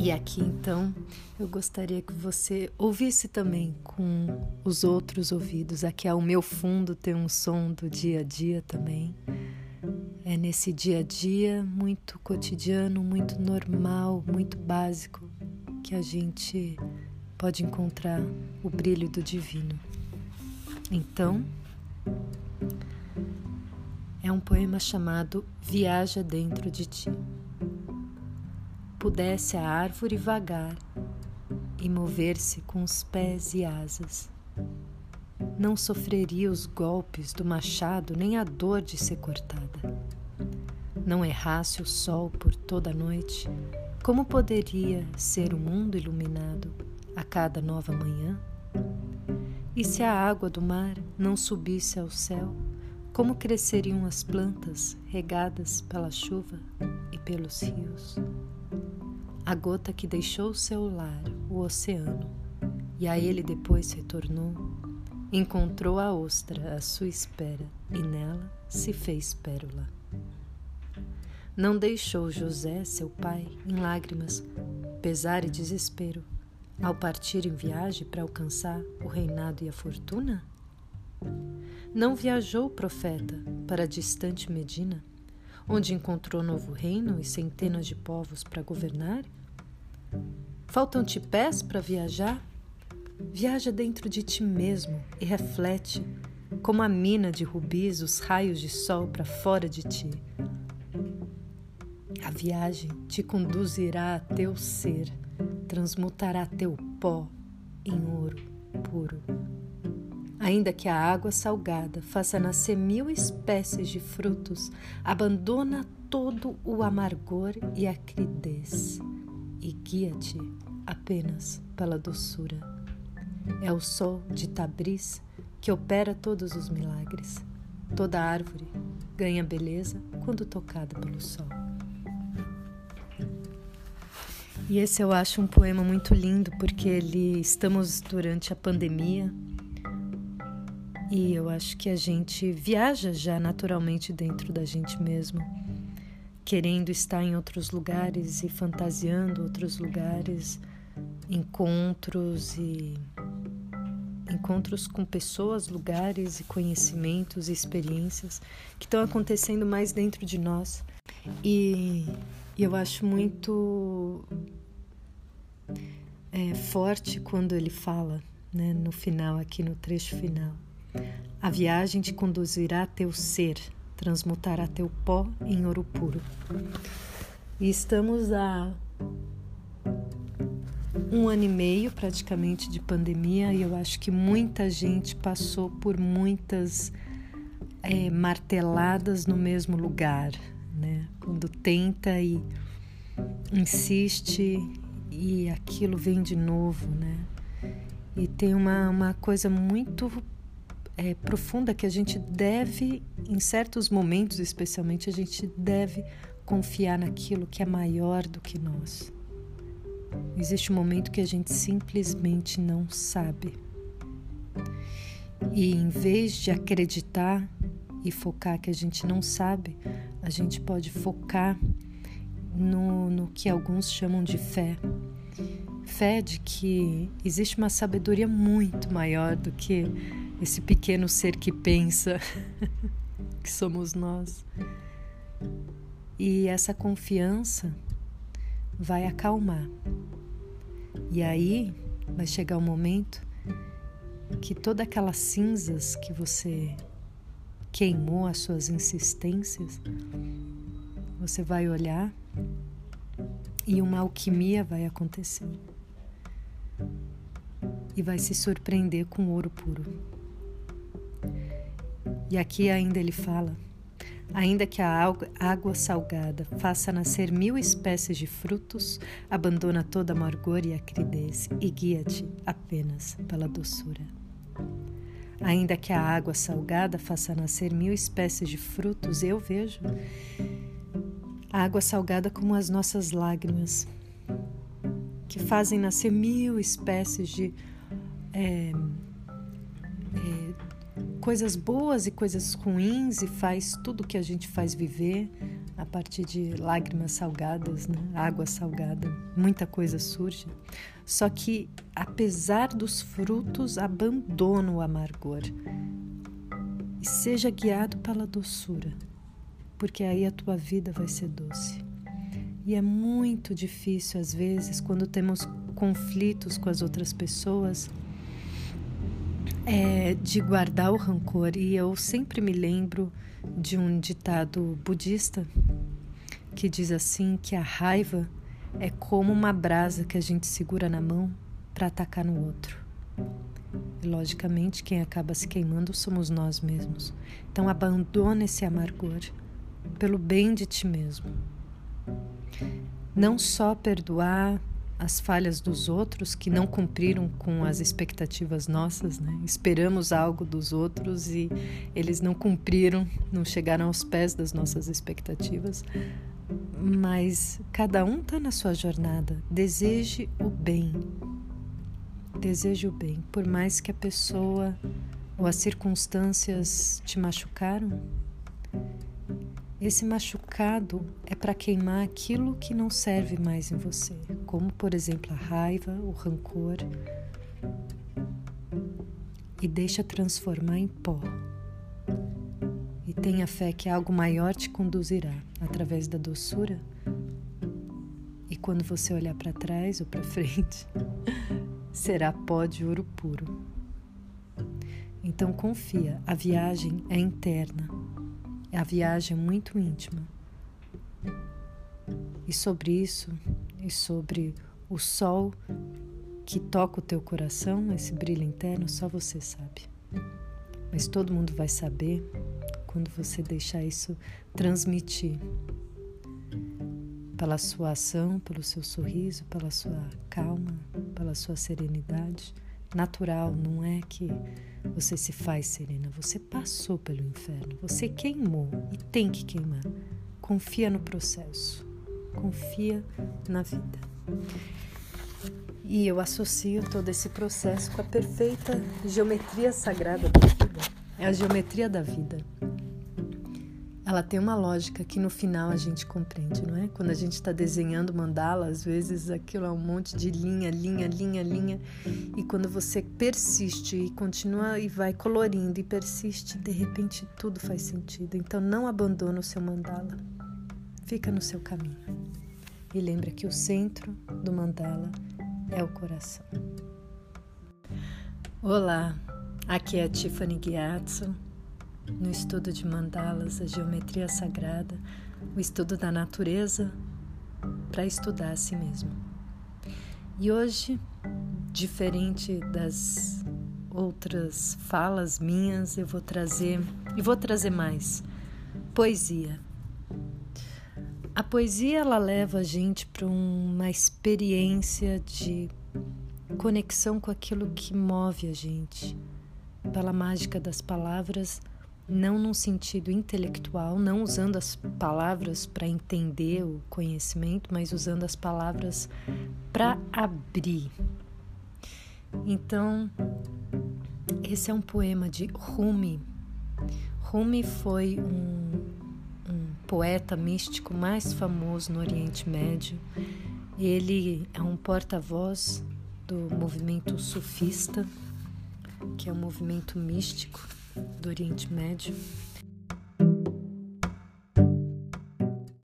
E aqui então eu gostaria que você ouvisse também com os outros ouvidos. Aqui ao meu fundo tem um som do dia a dia também. É nesse dia a dia muito cotidiano, muito normal, muito básico que a gente pode encontrar o brilho do divino. Então, é um poema chamado Viaja Dentro de Ti pudesse a árvore vagar e mover-se com os pés e asas. Não sofreria os golpes do machado nem a dor de ser cortada. Não errasse o sol por toda a noite, como poderia ser o mundo iluminado a cada nova manhã? E se a água do mar não subisse ao céu, como cresceriam as plantas regadas pela chuva e pelos rios? A gota que deixou seu lar, o oceano, e a ele depois retornou, encontrou a ostra à sua espera e nela se fez pérola. Não deixou José, seu pai, em lágrimas, pesar e desespero, ao partir em viagem para alcançar o reinado e a fortuna? Não viajou o profeta para a distante Medina, onde encontrou novo reino e centenas de povos para governar? Faltam-te pés para viajar? Viaja dentro de ti mesmo e reflete, como a mina de rubis, os raios de sol para fora de ti. A viagem te conduzirá a teu ser, transmutará teu pó em ouro puro. Ainda que a água salgada faça nascer mil espécies de frutos, abandona todo o amargor e a acridez e guia-te apenas pela doçura. É o sol de Tabriz que opera todos os milagres. Toda árvore ganha beleza quando tocada pelo sol. E esse eu acho um poema muito lindo porque ele estamos durante a pandemia e eu acho que a gente viaja já naturalmente dentro da gente mesmo querendo estar em outros lugares e fantasiando outros lugares, encontros e encontros com pessoas, lugares e conhecimentos e experiências que estão acontecendo mais dentro de nós. E, e eu acho muito é, forte quando ele fala, né, no final, aqui no trecho final. A viagem te conduzirá a teu ser transmutará teu pó em ouro puro. E estamos há um ano e meio praticamente de pandemia e eu acho que muita gente passou por muitas é, marteladas no mesmo lugar, né? Quando tenta e insiste e aquilo vem de novo, né? E tem uma, uma coisa muito é, profunda que a gente deve, em certos momentos especialmente, a gente deve confiar naquilo que é maior do que nós. Existe um momento que a gente simplesmente não sabe. E em vez de acreditar e focar que a gente não sabe, a gente pode focar no, no que alguns chamam de fé. Fé de que existe uma sabedoria muito maior do que esse pequeno ser que pensa que somos nós. E essa confiança vai acalmar. E aí vai chegar o um momento que todas aquelas cinzas que você queimou, as suas insistências, você vai olhar e uma alquimia vai acontecer. E vai se surpreender com ouro puro. E aqui ainda ele fala: Ainda que a água salgada faça nascer mil espécies de frutos, abandona toda amargor e acridez e guia-te apenas pela doçura. Ainda que a água salgada faça nascer mil espécies de frutos, eu vejo a água salgada como as nossas lágrimas, que fazem nascer mil espécies de é, coisas boas e coisas ruins e faz tudo que a gente faz viver a partir de lágrimas salgadas, né? água salgada, muita coisa surge. Só que, apesar dos frutos, abandona o amargor e seja guiado pela doçura, porque aí a tua vida vai ser doce. E é muito difícil, às vezes, quando temos conflitos com as outras pessoas, é, de guardar o rancor. E eu sempre me lembro de um ditado budista que diz assim que a raiva é como uma brasa que a gente segura na mão para atacar no outro. E logicamente quem acaba se queimando somos nós mesmos. Então abandona esse amargor pelo bem de ti mesmo. Não só perdoar as falhas dos outros que não cumpriram com as expectativas nossas, né? Esperamos algo dos outros e eles não cumpriram, não chegaram aos pés das nossas expectativas. Mas cada um está na sua jornada. Deseje o bem. Deseje o bem, por mais que a pessoa ou as circunstâncias te machucaram. Esse machucado é para queimar aquilo que não serve mais em você, como por exemplo a raiva, o rancor, e deixa transformar em pó. E tenha fé que algo maior te conduzirá através da doçura. E quando você olhar para trás ou para frente, será pó de ouro puro. Então confia, a viagem é interna a viagem é muito íntima. E sobre isso, e sobre o sol que toca o teu coração, esse brilho interno, só você sabe. Mas todo mundo vai saber quando você deixar isso transmitir pela sua ação, pelo seu sorriso, pela sua calma, pela sua serenidade natural, não é que você se faz serena, você passou pelo inferno, você queimou e tem que queimar. Confia no processo, confia na vida. E eu associo todo esse processo com a perfeita geometria sagrada da vida. É a geometria da vida ela tem uma lógica que no final a gente compreende, não é? Quando a gente está desenhando mandala, às vezes aquilo é um monte de linha, linha, linha, linha, e quando você persiste e continua e vai colorindo e persiste, de repente tudo faz sentido. Então não abandona o seu mandala, fica no seu caminho. E lembra que o centro do mandala é o coração. Olá, aqui é a Tiffany Gyatso no estudo de mandalas, a geometria sagrada, o estudo da natureza para estudar a si mesmo. E hoje, diferente das outras falas minhas, eu vou trazer e vou trazer mais poesia. A poesia ela leva a gente para uma experiência de conexão com aquilo que move a gente, pela mágica das palavras não num sentido intelectual, não usando as palavras para entender o conhecimento, mas usando as palavras para abrir. Então, esse é um poema de Rumi. Rumi foi um, um poeta místico mais famoso no Oriente Médio. Ele é um porta-voz do movimento sufista, que é um movimento místico do Oriente Médio.